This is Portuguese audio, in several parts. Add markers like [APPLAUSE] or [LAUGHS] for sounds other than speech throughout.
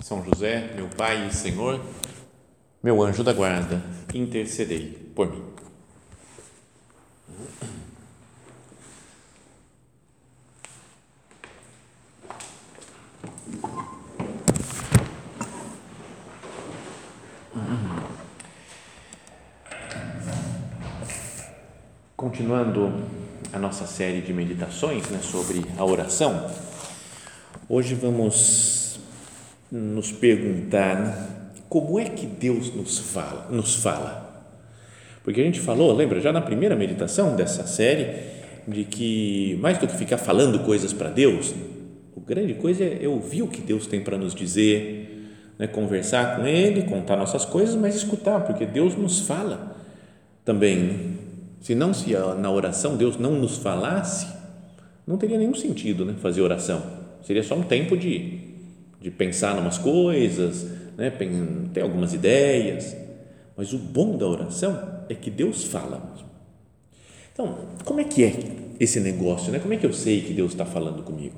São José, meu Pai e Senhor, meu anjo da guarda, intercedei por mim. Continuando a nossa série de meditações né, sobre a oração, hoje vamos nos perguntar né, como é que Deus nos fala, nos fala. Porque a gente falou, lembra, já na primeira meditação dessa série, de que mais do que ficar falando coisas para Deus, a grande coisa é ouvir o que Deus tem para nos dizer, né, conversar com Ele, contar nossas coisas, mas escutar, porque Deus nos fala também. Né? Se não se na oração Deus não nos falasse, não teria nenhum sentido né, fazer oração. Seria só um tempo de, de pensar em umas coisas, né, ter algumas ideias. Mas o bom da oração é que Deus fala. Então, como é que é esse negócio? Né? Como é que eu sei que Deus está falando comigo?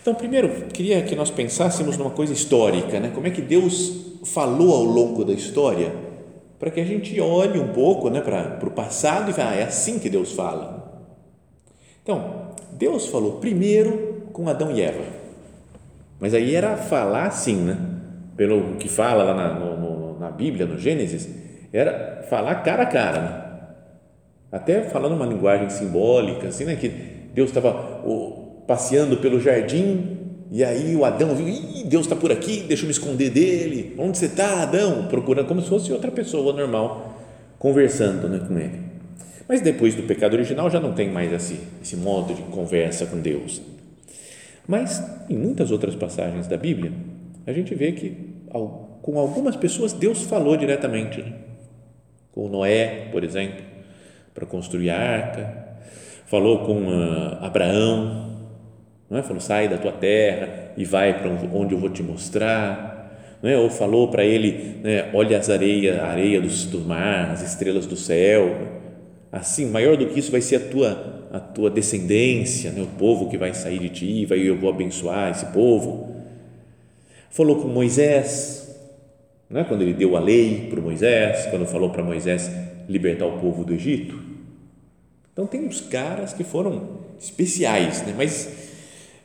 Então, primeiro, queria que nós pensássemos numa coisa histórica, né? como é que Deus falou ao longo da história para que a gente olhe um pouco né, para, para o passado e fale, ah, é assim que Deus fala. Então, Deus falou primeiro com Adão e Eva, mas aí era falar assim, né? pelo que fala lá na, no, na Bíblia, no Gênesis, era falar cara a cara, né? até falando uma linguagem simbólica, assim, né? que Deus estava passeando pelo jardim e aí o Adão viu, Ih, Deus está por aqui, deixa eu me esconder dele. Onde você está, Adão? Procurando, como se fosse outra pessoa normal, conversando né, com ele. Mas depois do pecado original já não tem mais esse, esse modo de conversa com Deus. Mas em muitas outras passagens da Bíblia, a gente vê que com algumas pessoas Deus falou diretamente. Né? Com Noé, por exemplo, para construir a arca. Falou com uh, Abraão não é? Falou, sai da tua terra e vai para onde eu vou te mostrar, é? Ou falou para ele, né, olha as areias, a areia do, do mar, as estrelas do céu, assim, maior do que isso vai ser a tua a tua descendência, né, o povo que vai sair de ti, vai eu vou abençoar esse povo. Falou com Moisés, não é? Quando ele deu a lei para Moisés, quando falou para Moisés libertar o povo do Egito. Então tem uns caras que foram especiais, né? Mas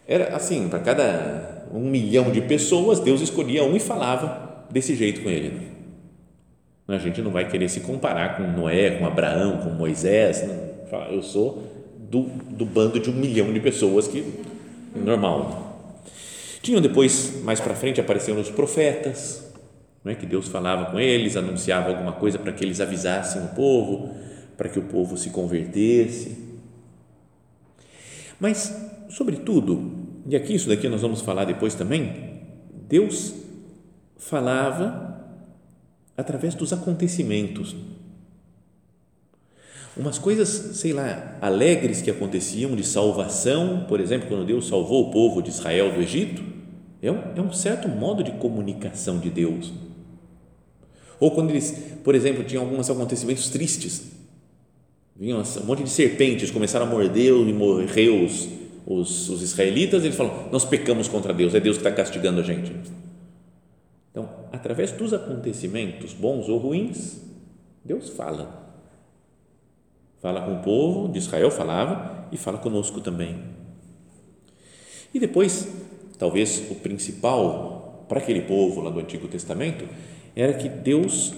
era assim, para cada um milhão de pessoas, Deus escolhia um e falava desse jeito com ele. A gente não vai querer se comparar com Noé, com Abraão, com Moisés. Não. Eu sou do, do bando de um milhão de pessoas que é normal. Tinham depois, mais para frente, apareceram os profetas, não é? que Deus falava com eles, anunciava alguma coisa para que eles avisassem o povo, para que o povo se convertesse. Mas, sobretudo, e aqui, isso daqui nós vamos falar depois também, Deus falava através dos acontecimentos. Umas coisas, sei lá, alegres que aconteciam de salvação, por exemplo, quando Deus salvou o povo de Israel do Egito, é um, é um certo modo de comunicação de Deus. Ou quando eles, por exemplo, tinham alguns acontecimentos tristes, vinham um monte de serpentes, começaram a morder e morrer os, os, os israelitas, eles falam: Nós pecamos contra Deus, é Deus que está castigando a gente. Então, através dos acontecimentos, bons ou ruins, Deus fala. Fala com o povo de Israel, falava, e fala conosco também. E depois, talvez o principal para aquele povo lá do Antigo Testamento era que Deus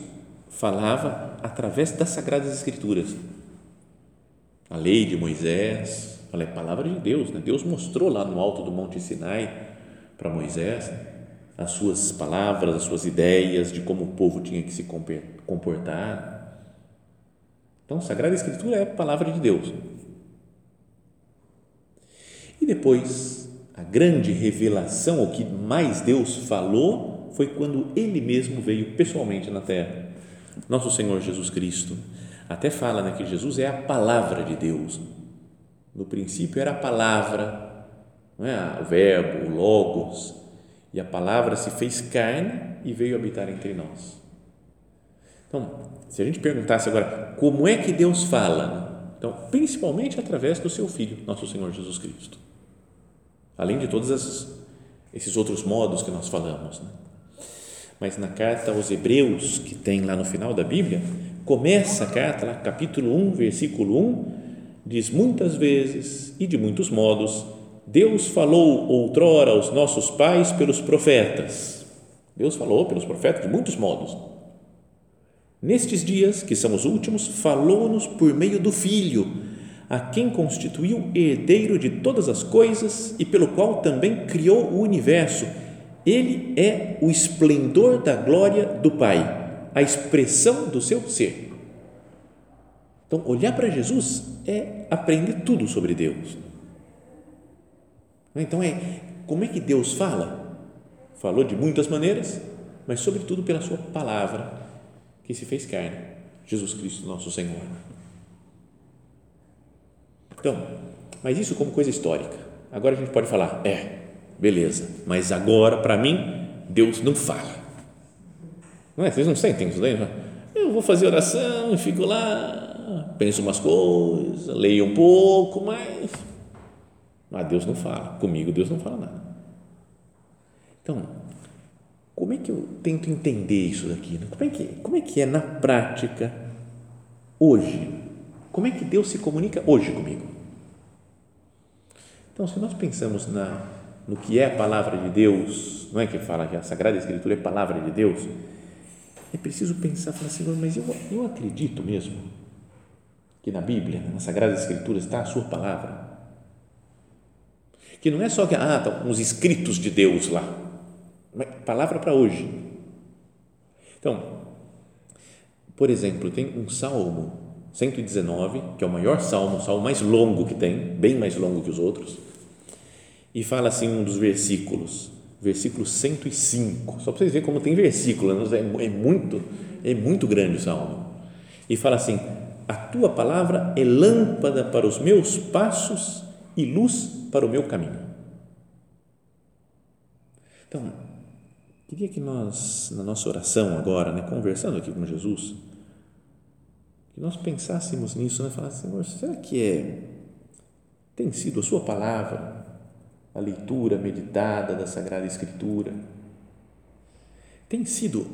falava através das Sagradas Escrituras. A lei de Moisés, Falei, é palavra de Deus, né? Deus mostrou lá no alto do Monte Sinai para Moisés né? as suas palavras, as suas ideias de como o povo tinha que se comportar. Então, Sagrada Escritura é a palavra de Deus. E depois, a grande revelação, o que mais Deus falou, foi quando ele mesmo veio pessoalmente na terra. Nosso Senhor Jesus Cristo até fala né, que Jesus é a palavra de Deus. No princípio era a palavra, não é? o verbo, o logos, e a palavra se fez carne e veio habitar entre nós. Então, se a gente perguntasse agora como é que Deus fala, então, principalmente através do seu Filho, nosso Senhor Jesus Cristo. Além de todos esses, outros modos que nós falamos. Né? Mas na carta aos Hebreus, que tem lá no final da Bíblia, começa a carta, lá, capítulo 1, versículo 1, diz muitas vezes e de muitos modos, Deus falou outrora aos nossos pais pelos profetas. Deus falou pelos profetas de muitos modos. Nestes dias, que são os últimos, falou-nos por meio do Filho, a quem constituiu herdeiro de todas as coisas e pelo qual também criou o universo. Ele é o esplendor da glória do Pai, a expressão do seu ser. Então, olhar para Jesus é aprender tudo sobre Deus. Então, é como é que Deus fala? Falou de muitas maneiras, mas, sobretudo, pela Sua palavra que se fez carne, Jesus Cristo, nosso Senhor. Então, mas isso como coisa histórica. Agora a gente pode falar, é, beleza, mas agora, para mim, Deus não fala. Não é? Vocês não sentem isso daí? Eu vou fazer oração, fico lá, penso umas coisas, leio um pouco, mas, mas Deus não fala. Comigo, Deus não fala nada. Então, como é que eu tento entender isso daqui? Né? Como é que, como é, que é na prática hoje? Como é que Deus se comunica hoje comigo? Então, se nós pensamos na, no que é a palavra de Deus, não é que fala que a Sagrada Escritura é palavra de Deus, é preciso pensar, falar assim, mas eu, eu acredito mesmo que na Bíblia, na Sagrada Escritura está a sua palavra. Que não é só que, ah, estão uns escritos de Deus lá, palavra para hoje. Então, por exemplo, tem um salmo 119, que é o maior salmo, o salmo mais longo que tem, bem mais longo que os outros, e fala assim um dos versículos, versículo 105, só para vocês verem como tem versículo, né? é, é muito, é muito grande o salmo, e fala assim, a tua palavra é lâmpada para os meus passos e luz para o meu caminho. Então, Queria que nós, na nossa oração agora, né, conversando aqui com Jesus, que nós pensássemos nisso, né, falar, Senhor, será que é, tem sido a Sua palavra, a leitura meditada da Sagrada Escritura, tem sido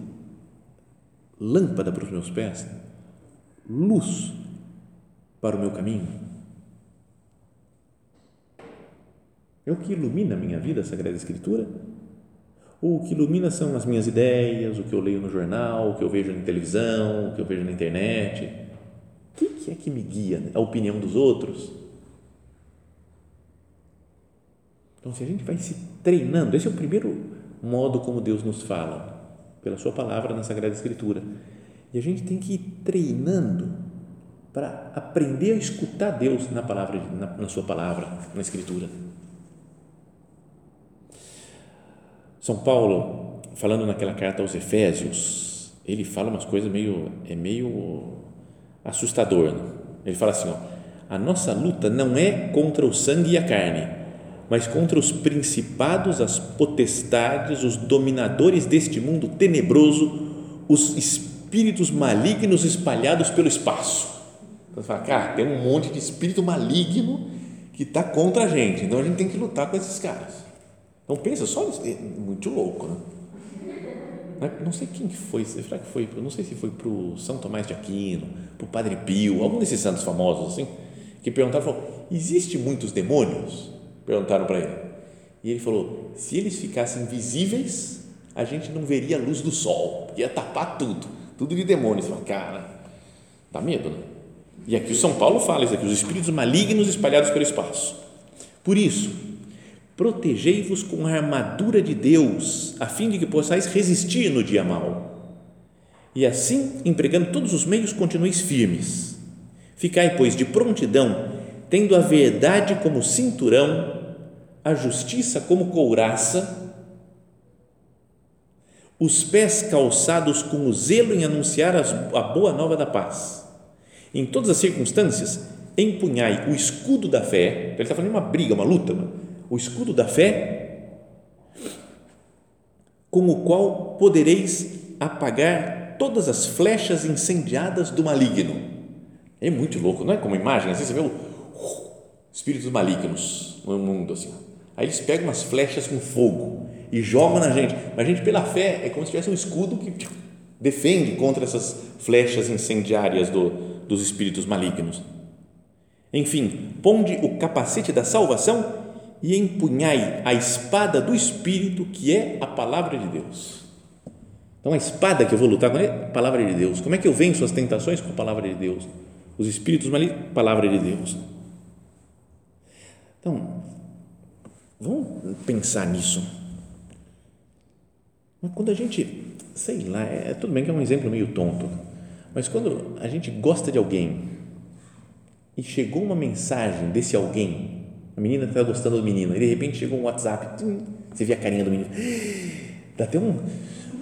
lâmpada para os meus pés, luz para o meu caminho? É o que ilumina a minha vida, a Sagrada Escritura? O que ilumina são as minhas ideias, o que eu leio no jornal, o que eu vejo na televisão, o que eu vejo na internet. O que é que me guia? A opinião dos outros? Então, se a gente vai se treinando, esse é o primeiro modo como Deus nos fala, pela Sua palavra na Sagrada Escritura. E a gente tem que ir treinando para aprender a escutar Deus na palavra, na, na Sua palavra, na Escritura. São Paulo, falando naquela carta aos Efésios, ele fala umas coisas meio, é meio assustador. Né? Ele fala assim, ó, a nossa luta não é contra o sangue e a carne, mas contra os principados, as potestades, os dominadores deste mundo tenebroso, os espíritos malignos espalhados pelo espaço. Então você fala, cara, tem um monte de espírito maligno que está contra a gente, então a gente tem que lutar com esses caras. Então pensa só nisso, é muito louco, né? Não sei quem foi, será que foi, não sei se foi para o São Tomás de Aquino, para o Padre Pio, algum desses santos famosos assim, que perguntaram, falou, existe muitos demônios? Perguntaram para ele. E ele falou, se eles ficassem visíveis, a gente não veria a luz do sol, ia tapar tudo, tudo de demônios. Você fala, cara, dá medo, né? E aqui o São Paulo fala isso aqui, os espíritos malignos espalhados pelo espaço. Por isso, protegei-vos com a armadura de Deus, a fim de que possais resistir no dia mau. E assim, empregando todos os meios, continueis firmes. Ficai, pois, de prontidão, tendo a verdade como cinturão, a justiça como couraça, os pés calçados com o zelo em anunciar a boa nova da paz. Em todas as circunstâncias, empunhai o escudo da fé. Ele está falando de uma briga, uma luta. O escudo da fé, com o qual podereis apagar todas as flechas incendiadas do maligno. É muito louco, não é? Como imagem, assim você vê o espíritos malignos no mundo assim. Aí eles pegam umas flechas com fogo e jogam na gente. Mas a gente, pela fé, é como se tivesse um escudo que defende contra essas flechas incendiárias do, dos espíritos malignos. Enfim, ponde o capacete da salvação e empunhai a espada do Espírito, que é a palavra de Deus. Então, a espada que eu vou lutar com é a palavra de Deus. Como é que eu venço as tentações com a palavra de Deus? Os espíritos malignos, palavra de Deus. Então, vamos pensar nisso. Mas quando a gente, sei lá, é, tudo bem que é um exemplo meio tonto, mas quando a gente gosta de alguém e chegou uma mensagem desse alguém, a menina está gostando do menino, e de repente chegou um WhatsApp, você vê a carinha do menino, dá até um,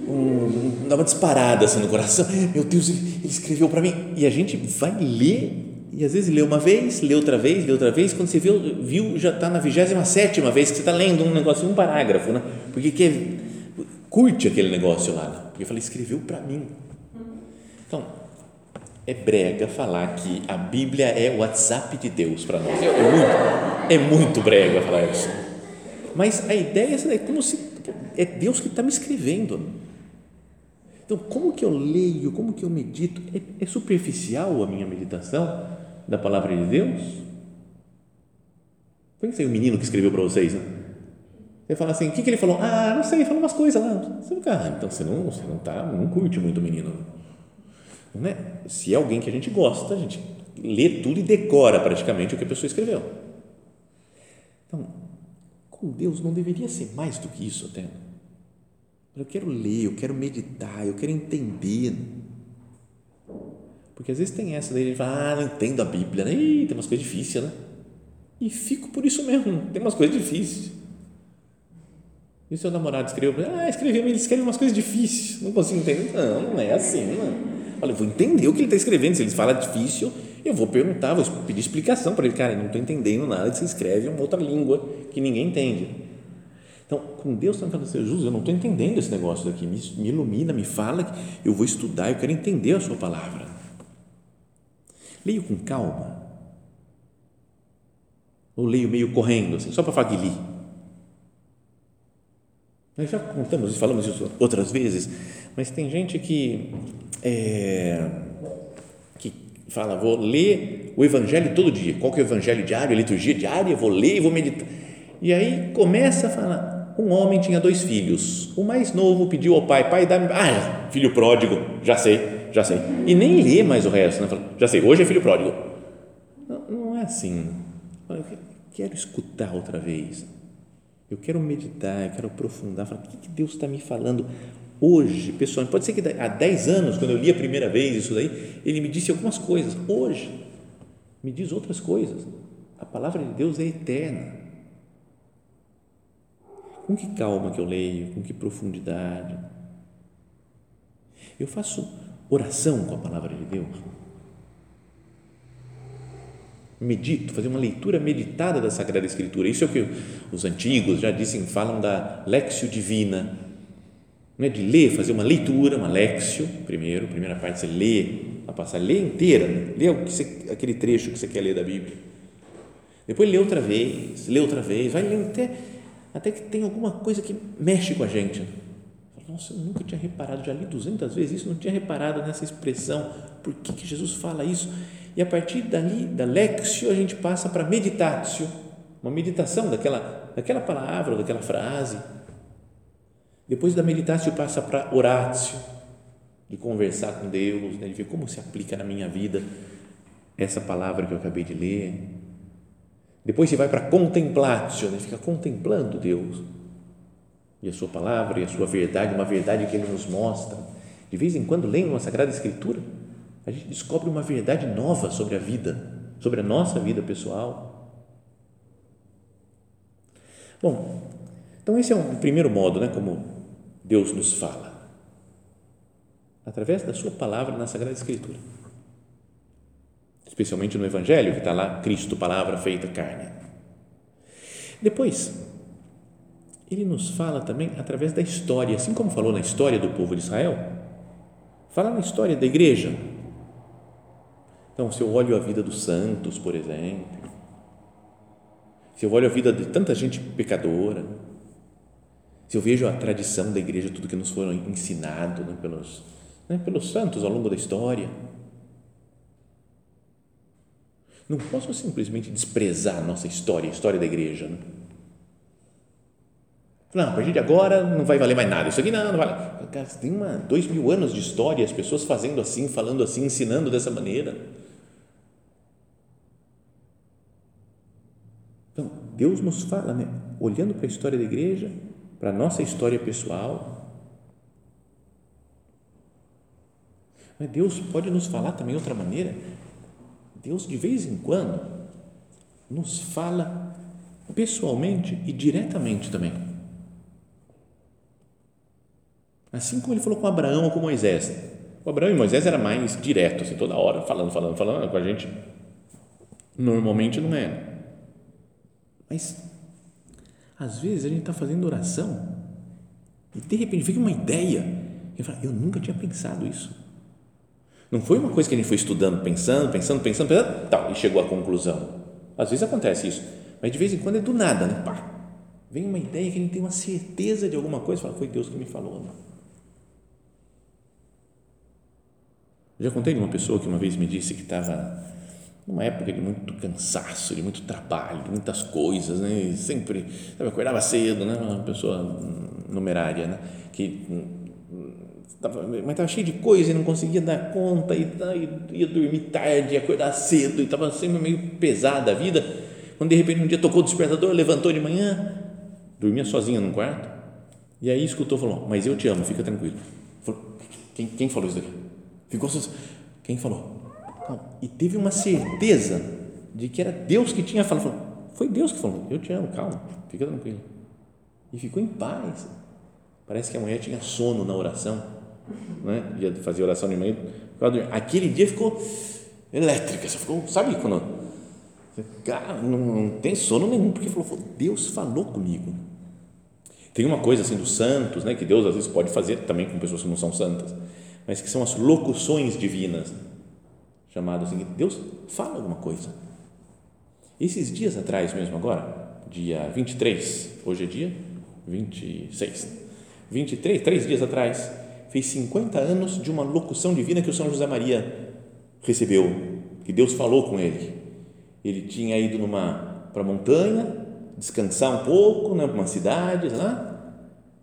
um dá uma disparada assim no coração, meu Deus, ele escreveu para mim, e a gente vai ler e às vezes lê uma vez, lê outra vez, lê outra vez, quando você viu, viu já está na vigésima sétima vez que você está lendo um negócio, um parágrafo, né? porque quer, curte aquele negócio lá. Né? Porque eu falei, escreveu para mim. É brega falar que a Bíblia é o WhatsApp de Deus para nós. É muito, é muito brega falar isso. Mas a ideia é como se é Deus que está me escrevendo. Então, como que eu leio, como que eu medito? É, é superficial a minha meditação? da palavra de Deus? Pensa aí o menino que escreveu para vocês, né? Você fala assim, o que, que ele falou? Ah, não sei, falou umas coisas lá. Você fica, ah, então você não, você não tá, não curte muito o menino. Não é? Se é alguém que a gente gosta, a gente lê tudo e decora praticamente o que a pessoa escreveu. Então, com Deus não deveria ser mais do que isso até. Eu quero ler, eu quero meditar, eu quero entender. Porque às vezes tem essa, daí a gente fala, ah, não entendo a Bíblia, né? Ih, tem umas coisas difíceis, né? E fico por isso mesmo, tem umas coisas difíceis. E o seu namorado escreveu ah, escreveu, ele escreve umas coisas difíceis, não consigo entender. Não, não é assim, não. Olha, eu vou entender o que ele está escrevendo, se ele fala difícil, eu vou perguntar, vou pedir explicação para ele, cara, eu não estou entendendo nada que você escreve uma outra língua que ninguém entende. Então, com Deus está falando assim, Jesus, eu não estou entendendo esse negócio daqui, me, me ilumina, me fala, eu vou estudar, eu quero entender a sua palavra. Leio com calma. Ou leio meio correndo, assim, só para falar que li. Nós já contamos e falamos isso outras vezes, mas tem gente que, é, que fala, vou ler o Evangelho todo dia. Qual que é o Evangelho diário, a liturgia diária? Vou ler e vou meditar. E aí começa a falar, um homem tinha dois filhos. O mais novo pediu ao pai, pai, dá-me. Ah, filho pródigo, já sei já sei. E nem lê mais o resto, né? já sei, hoje é filho pródigo. Não, não é assim. Eu quero escutar outra vez. Eu quero meditar, eu quero aprofundar. Falar, o que Deus está me falando hoje, pessoal? Pode ser que há 10 anos, quando eu li a primeira vez isso daí, ele me disse algumas coisas. Hoje, me diz outras coisas. A palavra de Deus é eterna. Com que calma que eu leio, com que profundidade. Eu faço oração com a palavra de Deus. Medito, fazer uma leitura meditada da Sagrada Escritura. Isso é o que os antigos já dizem, falam da lexio divina. Não é de ler, fazer uma leitura, uma lexio, primeiro, primeira parte você lê, a passar, lê inteira, lê aquele trecho que você quer ler da Bíblia. Depois lê outra vez, lê outra vez, vai lendo até, até que tem alguma coisa que mexe com a gente nossa, eu nunca tinha reparado, já li 200 vezes isso, não tinha reparado nessa expressão, por que, que Jesus fala isso? E a partir dali, da lexio, a gente passa para meditatio, uma meditação daquela, daquela palavra, daquela frase. Depois da meditatio passa para oratio, de conversar com Deus, né, de ver como se aplica na minha vida essa palavra que eu acabei de ler. Depois você vai para contemplatio, né, fica contemplando Deus e a sua palavra e a sua verdade, uma verdade que ele nos mostra. De vez em quando, lendo uma Sagrada Escritura, a gente descobre uma verdade nova sobre a vida, sobre a nossa vida pessoal. Bom, então esse é um primeiro modo, né, como Deus nos fala. através da sua palavra na Sagrada Escritura. Especialmente no Evangelho, que está lá, Cristo, palavra feita carne. Depois, ele nos fala também através da história, assim como falou na história do povo de Israel, fala na história da igreja. Então, se eu olho a vida dos santos, por exemplo, se eu olho a vida de tanta gente pecadora, se eu vejo a tradição da igreja, tudo que nos foram ensinado né, pelos, né, pelos santos ao longo da história, não posso simplesmente desprezar a nossa história, a história da igreja. Né? Não, a partir de agora não vai valer mais nada. Isso aqui não, não vale. Cara, tem uma, dois mil anos de história, as pessoas fazendo assim, falando assim, ensinando dessa maneira. Então, Deus nos fala, né? olhando para a história da igreja, para a nossa história pessoal. Mas Deus pode nos falar também de outra maneira. Deus, de vez em quando, nos fala pessoalmente e diretamente também. Assim como ele falou com Abraão ou com Moisés. O Abraão e Moisés era mais direto, assim, toda hora, falando, falando, falando, com a gente. Normalmente não é. Mas, às vezes, a gente está fazendo oração e, de repente, vem uma ideia. E fala, eu nunca tinha pensado isso. Não foi uma coisa que a gente foi estudando, pensando, pensando, pensando, pensando, tal, e chegou à conclusão. Às vezes acontece isso, mas de vez em quando é do nada, né? Pá, vem uma ideia que a gente tem uma certeza de alguma coisa, fala, foi Deus que me falou. Né? Já contei de uma pessoa que uma vez me disse que estava numa época de muito cansaço, de muito trabalho, de muitas coisas, né? Sempre sabe, acordava cedo, né? Uma pessoa numerária, né? Que tava, mas estava cheio de coisa e não conseguia dar conta e, e ia dormir tarde, ia acordar cedo e estava sempre meio pesada a vida. Quando de repente um dia tocou o despertador, levantou de manhã, dormia sozinha num quarto e aí escutou, falou: "Mas eu te amo, fica tranquilo". Falou, quem, quem falou isso daqui? Ficou quem falou? E teve uma certeza de que era Deus que tinha falado. Falou, foi Deus que falou, eu te amo, calma, fica tranquilo. E ficou em paz. Parece que a mulher tinha sono na oração, né? ia fazer oração de manhã. Aquele dia ficou elétrica, você ficou, sabe quando cara, não, não tem sono nenhum, porque falou, Deus falou comigo. Tem uma coisa assim dos santos, né, que Deus às vezes pode fazer também com pessoas que não são santas, mas que são as locuções divinas chamado assim, Deus fala alguma coisa. Esses dias atrás mesmo agora, dia 23, hoje é dia 26, 23, três dias atrás, fez 50 anos de uma locução divina que o São José Maria recebeu, que Deus falou com ele. Ele tinha ido numa para a montanha, descansar um pouco, né, uma cidade lá,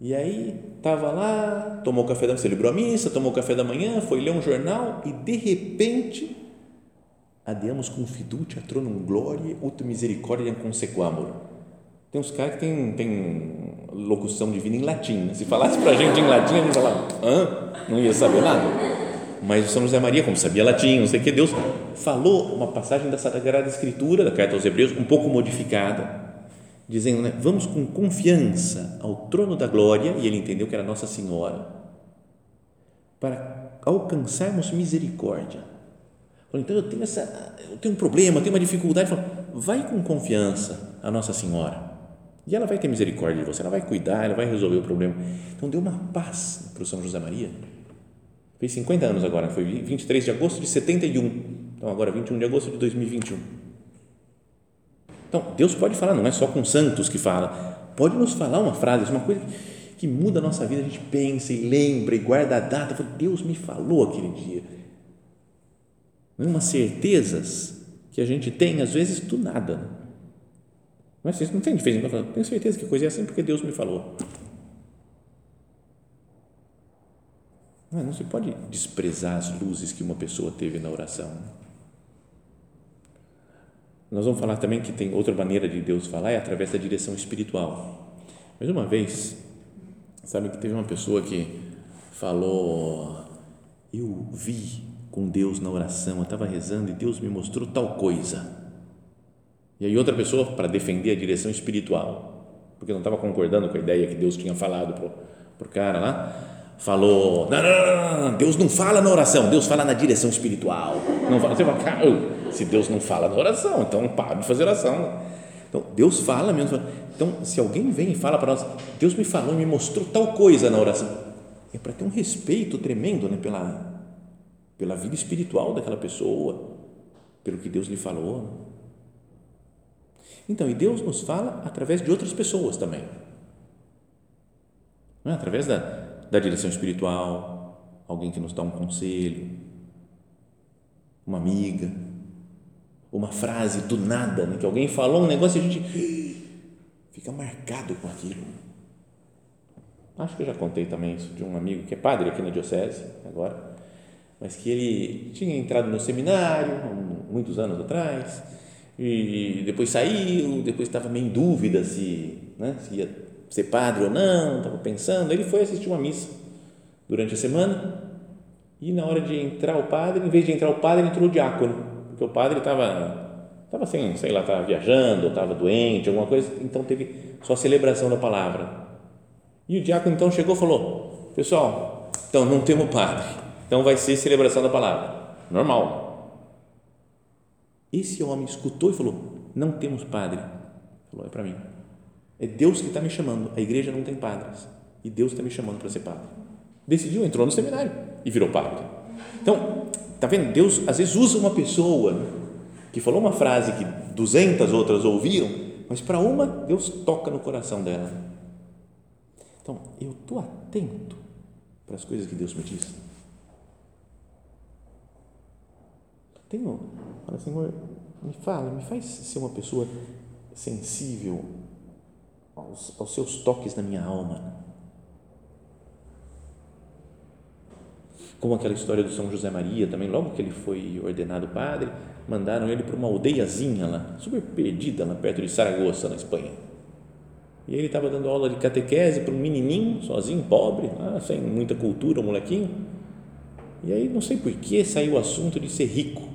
e aí estava lá, tomou café da celebrou a missa, tomou café da manhã, foi ler um jornal e de repente Adiamos com fiducia tronum gloria ut misericordia consequamur. Tem uns caras que tem, tem locução divina em latim. Se falasse para a gente em latim, a gente falava, hã? Não ia saber nada. Mas o São José Maria, como sabia latim, não sei o que, Deus falou uma passagem da Sagrada Escritura, da Carta aos Hebreus, um pouco modificada, dizendo, né, vamos com confiança ao trono da glória, e ele entendeu que era Nossa Senhora, para alcançarmos misericórdia então eu tenho, essa, eu tenho um problema, tenho uma dificuldade. Fala, vai com confiança a Nossa Senhora. E ela vai ter misericórdia de você, ela vai cuidar, ela vai resolver o problema. Então deu uma paz para o São José Maria. Fez 50 anos agora, foi 23 de agosto de 71. Então agora 21 de agosto de 2021. Então Deus pode falar, não é só com santos que fala. Pode nos falar uma frase, uma coisa que muda a nossa vida, a gente pensa e lembra e guarda a data. Deus me falou aquele dia? Umas certezas que a gente tem, às vezes, do nada. Mas vocês não tem diferença. Tenho certeza que a coisa é assim porque Deus me falou. Não, se pode desprezar as luzes que uma pessoa teve na oração. Nós vamos falar também que tem outra maneira de Deus falar, é através da direção espiritual. Mas uma vez, sabe que teve uma pessoa que falou: Eu vi com Deus na oração, eu estava rezando e Deus me mostrou tal coisa. E aí outra pessoa, para defender a direção espiritual, porque não estava concordando com a ideia que Deus tinha falado para o cara lá, falou, não, não, não, Deus não fala na oração, Deus fala na direção espiritual. Não fala, você fala, cara, se Deus não fala na oração, então para de fazer oração. Então, Deus fala mesmo. Então, se alguém vem e fala para nós, Deus me falou, me mostrou tal coisa na oração, é para ter um respeito tremendo né, pela, pela vida espiritual daquela pessoa, pelo que Deus lhe falou. Então, e Deus nos fala através de outras pessoas também. É? Através da, da direção espiritual, alguém que nos dá um conselho, uma amiga, uma frase do nada, né? que alguém falou um negócio e a gente fica marcado com aquilo. Acho que eu já contei também isso de um amigo que é padre aqui na diocese agora, mas que ele tinha entrado no seminário muitos anos atrás e depois saiu, depois estava meio em dúvida se, né, se ia ser padre ou não, estava pensando. Ele foi assistir uma missa durante a semana e na hora de entrar o padre, em vez de entrar o padre, entrou o diácono, porque o padre estava estava assim, sei lá, estava viajando, estava doente, alguma coisa, então teve só a celebração da palavra. E o diácono então chegou e falou: Pessoal, então não temos padre, então vai ser celebração da palavra. Normal, esse homem escutou e falou: Não temos padre. Falou: É para mim. É Deus que está me chamando. A igreja não tem padres. E Deus está me chamando para ser padre. Decidiu, entrou no seminário e virou padre. Então, tá vendo? Deus às vezes usa uma pessoa que falou uma frase que duzentas outras ouviram, mas para uma Deus toca no coração dela. Então, eu estou atento para as coisas que Deus me diz. Tenho, fala, Senhor, me fala, me faz ser uma pessoa sensível aos, aos seus toques na minha alma. Como aquela história do São José Maria, também, logo que ele foi ordenado padre, mandaram ele para uma aldeiazinha lá, super perdida, lá perto de Saragoça, na Espanha. E ele estava dando aula de catequese para um menininho, sozinho, pobre, lá, sem muita cultura, um molequinho. E aí, não sei por que, saiu o assunto de ser rico.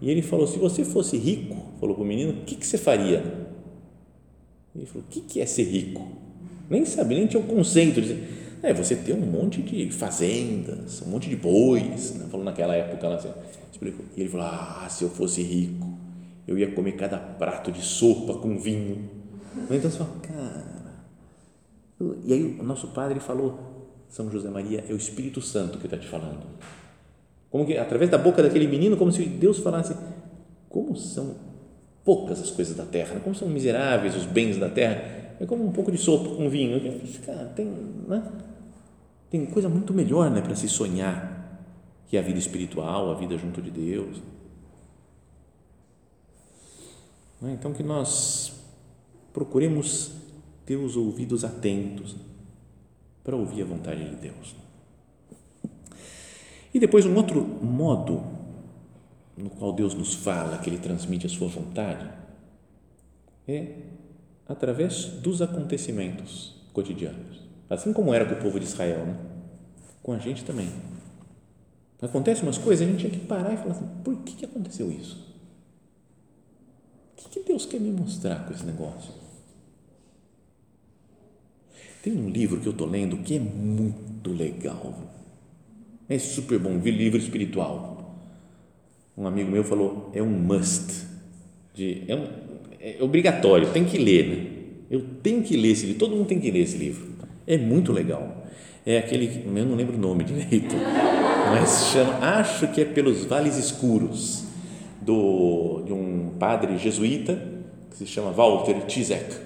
E ele falou: se você fosse rico, falou para o menino, o que, que você faria? Ele falou: o que, que é ser rico? Nem sabia, nem tinha o conceito de é você ter um monte de fazendas, um monte de bois, né? falou naquela época lá, assim, explicou. E ele falou: ah, se eu fosse rico, eu ia comer cada prato de sopa com vinho. Então você fala, cara. E aí o nosso padre falou: São José Maria, é o Espírito Santo que está te falando. Como que, através da boca daquele menino, como se Deus falasse: como são poucas as coisas da terra, né? como são miseráveis os bens da terra. É como um pouco de sopa com vinho. Cara, tem, né? tem coisa muito melhor né, para se sonhar que a vida espiritual, a vida junto de Deus. Né? Então, que nós procuremos ter os ouvidos atentos para ouvir a vontade de Deus. E depois, um outro modo no qual Deus nos fala, que Ele transmite a Sua vontade, é através dos acontecimentos cotidianos. Assim como era com o povo de Israel, né? com a gente também. Acontece umas coisas, a gente tinha que parar e falar assim: por que, que aconteceu isso? O que, que Deus quer me mostrar com esse negócio? Tem um livro que eu estou lendo que é muito legal é super bom, vi livro espiritual. Um amigo meu falou, é um must. De, é, um, é obrigatório, tem que ler. Né? Eu tenho que ler esse livro, todo mundo tem que ler esse livro. É muito legal. É aquele, eu não lembro o nome direito, [LAUGHS] mas chama, acho que é Pelos Vales Escuros, do, de um padre jesuíta que se chama Walter Tizek.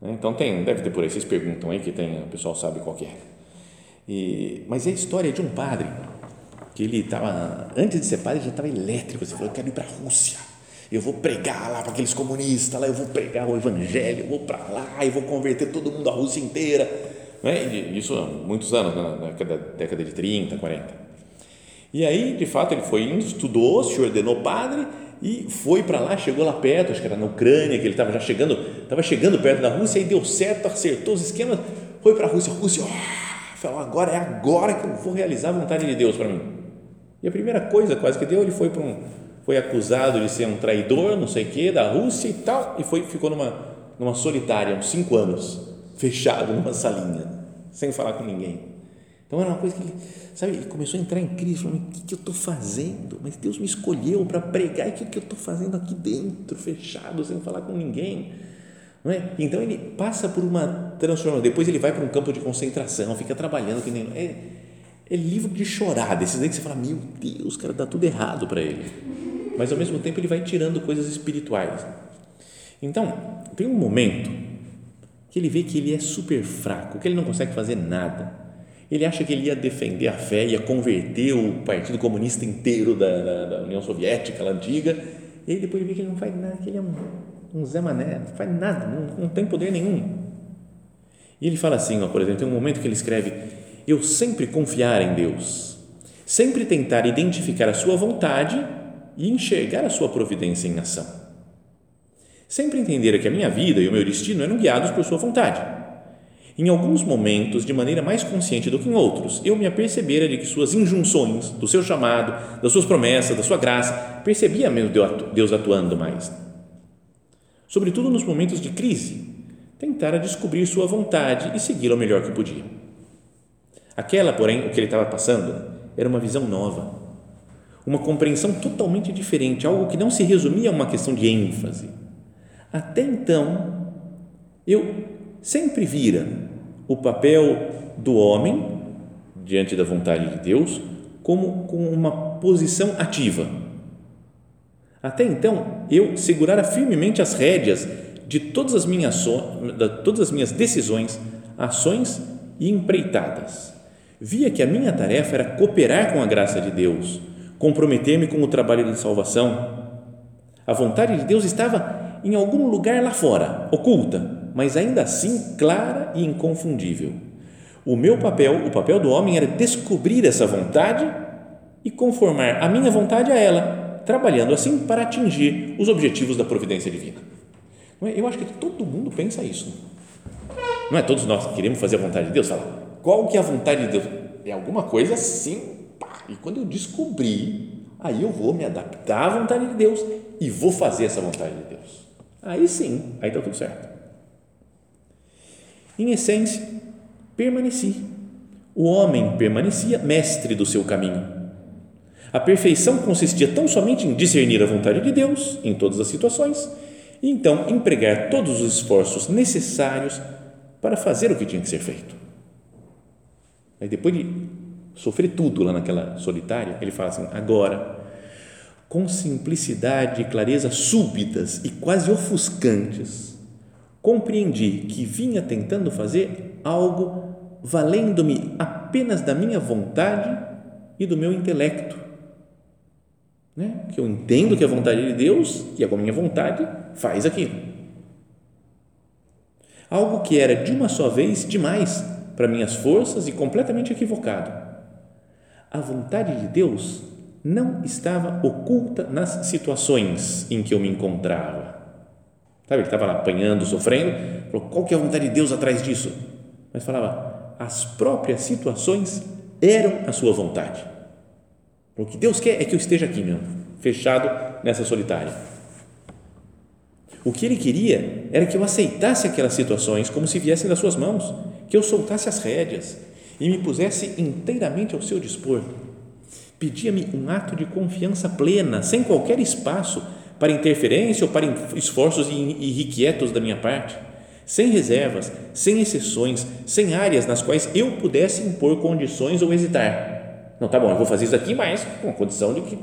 Então tem, deve ter por aí, vocês perguntam aí que tem, o pessoal sabe qual é. E, mas é a história de um padre que ele estava, antes de ser padre, já estava elétrico. Você falou: Eu quero ir para a Rússia, eu vou pregar lá para aqueles comunistas, lá eu vou pregar o evangelho, eu vou para lá e vou converter todo mundo, a Rússia inteira. Né? Isso há muitos anos, na década, de 30, 40. E aí, de fato, ele foi indo, estudou, se ordenou padre e foi para lá, chegou lá perto, acho que era na Ucrânia, que ele estava já chegando, estava chegando perto da Rússia e deu certo, acertou os esquemas, foi para a Rússia, Rússia, oh, Falou, agora é agora que eu vou realizar a vontade de Deus para mim. E a primeira coisa quase que deu, ele foi para um, foi acusado de ser um traidor, não sei o quê, da Rússia e tal, e foi, ficou numa, numa solitária, uns cinco anos, fechado numa salinha, sem falar com ninguém. Então era uma coisa que ele, sabe, ele começou a entrar em crise, falando, o que, que eu estou fazendo? Mas Deus me escolheu para pregar, e o que, que eu estou fazendo aqui dentro, fechado, sem falar com ninguém? Não é? Então ele passa por uma transformação, depois ele vai para um campo de concentração, fica trabalhando, que nem, é, é livro de chorar, desses aí que você fala, meu Deus, cara, dá tudo errado para ele. Mas ao mesmo tempo ele vai tirando coisas espirituais. Então, tem um momento que ele vê que ele é super fraco, que ele não consegue fazer nada ele acha que ele ia defender a fé, ia converter o Partido Comunista inteiro da, da, da União Soviética, lá antiga, e aí depois ele vê que ele não faz nada, que ele é um, um Zé Mané, não faz nada, não, não tem poder nenhum. E ele fala assim, ó, por exemplo, tem um momento que ele escreve: Eu sempre confiar em Deus, sempre tentar identificar a Sua vontade e enxergar a Sua providência em ação. Sempre entender que a minha vida e o meu destino eram guiados por Sua vontade em alguns momentos, de maneira mais consciente do que em outros, eu me apercebera de que suas injunções, do seu chamado, das suas promessas, da sua graça, percebia mesmo Deus atuando mais. Sobretudo nos momentos de crise, tentara descobrir sua vontade e segui-la o melhor que podia. Aquela, porém, o que ele estava passando, era uma visão nova, uma compreensão totalmente diferente, algo que não se resumia a uma questão de ênfase. Até então, eu sempre vira o papel do homem diante da vontade de Deus como com uma posição ativa. Até então, eu segurara firmemente as rédeas de todas as minhas de todas as minhas decisões, ações e empreitadas. Via que a minha tarefa era cooperar com a graça de Deus, comprometer-me com o trabalho de salvação. A vontade de Deus estava em algum lugar lá fora, oculta, mas ainda assim clara e inconfundível. O meu papel, o papel do homem era descobrir essa vontade e conformar a minha vontade a ela, trabalhando assim para atingir os objetivos da providência divina. É? Eu acho que todo mundo pensa isso. Não é todos nós que queremos fazer a vontade de Deus? Fala, qual que é a vontade de Deus? É alguma coisa assim, e quando eu descobrir, aí eu vou me adaptar à vontade de Deus e vou fazer essa vontade de Deus. Aí sim, aí está tudo certo. Em essência, permaneci. O homem permanecia mestre do seu caminho. A perfeição consistia tão somente em discernir a vontade de Deus em todas as situações e então empregar todos os esforços necessários para fazer o que tinha que ser feito. Aí depois de sofrer tudo lá naquela solitária, ele fala assim: agora, com simplicidade e clareza súbitas e quase ofuscantes, compreendi que vinha tentando fazer algo valendo-me apenas da minha vontade e do meu intelecto. Né? Que eu entendo que é a vontade de Deus e é com a minha vontade faz aquilo. Algo que era de uma só vez demais para minhas forças e completamente equivocado. A vontade de Deus não estava oculta nas situações em que eu me encontrava Sabe, ele estava lá apanhando, sofrendo, falou, qual que é a vontade de Deus atrás disso? Mas falava, as próprias situações eram a sua vontade. O que Deus quer é que eu esteja aqui mesmo, fechado nessa solitária. O que ele queria era que eu aceitasse aquelas situações como se viessem das suas mãos, que eu soltasse as rédeas e me pusesse inteiramente ao seu dispor. Pedia-me um ato de confiança plena, sem qualquer espaço para interferência ou para esforços irrequietos da minha parte, sem reservas, sem exceções, sem áreas nas quais eu pudesse impor condições ou hesitar. Não, tá bom, eu vou fazer isso aqui, mas com a condição de que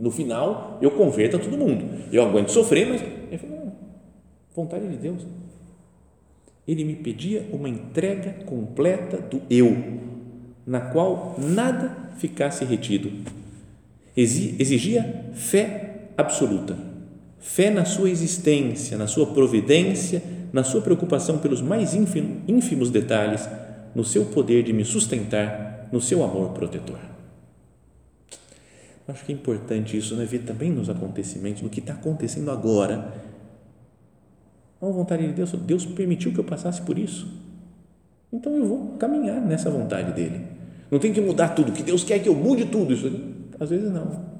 no final eu converta todo mundo. Eu aguento sofrer, mas eu falei, não, vontade de Deus. Ele me pedia uma entrega completa do eu, na qual nada ficasse retido. Exigia fé absoluta. Fé na sua existência, na sua providência, na sua preocupação pelos mais ínfimos detalhes, no seu poder de me sustentar, no seu amor protetor. Acho que é importante isso, né? ver também nos acontecimentos, no que está acontecendo agora. A vontade de Deus, Deus permitiu que eu passasse por isso. Então eu vou caminhar nessa vontade dele. Não tem que mudar tudo, que Deus quer que eu mude tudo. Isso, às vezes não.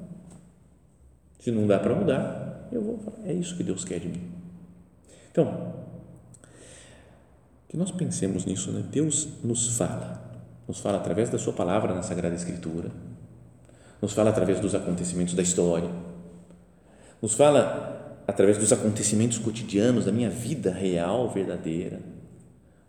Se não dá para mudar, eu vou falar, é isso que Deus quer de mim. Então, que nós pensemos nisso, né? Deus nos fala, nos fala através da Sua palavra na Sagrada Escritura, nos fala através dos acontecimentos da história, nos fala através dos acontecimentos cotidianos da minha vida real, verdadeira,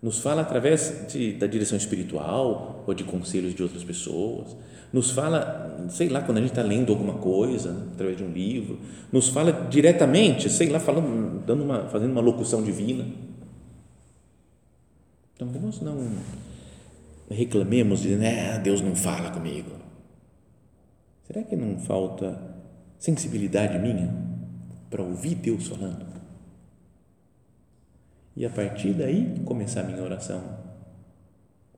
nos fala através de, da direção espiritual ou de conselhos de outras pessoas, nos fala, sei lá, quando a gente está lendo alguma coisa, né, através de um livro, nos fala diretamente, sei lá, falando, dando uma, fazendo uma locução divina. Então, que nós não reclamemos dizendo, ah, Deus não fala comigo. Será que não falta sensibilidade minha para ouvir Deus falando? E a partir daí começar a minha oração.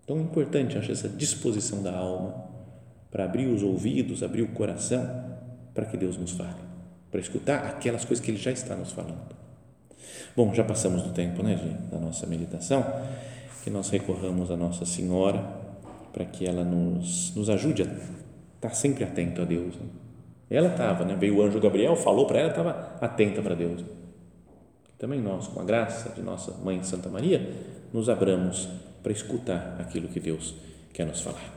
Tão importante, acho, essa disposição da alma para abrir os ouvidos, abrir o coração para que Deus nos fale, para escutar aquelas coisas que Ele já está nos falando. Bom, já passamos do tempo, né, da nossa meditação, que nós recorramos a Nossa Senhora para que ela nos, nos ajude a estar sempre atento a Deus. Né? Ela estava, né? veio o anjo Gabriel, falou para ela, estava atenta para Deus. Também nós, com a graça de nossa Mãe Santa Maria, nos abramos para escutar aquilo que Deus quer nos falar.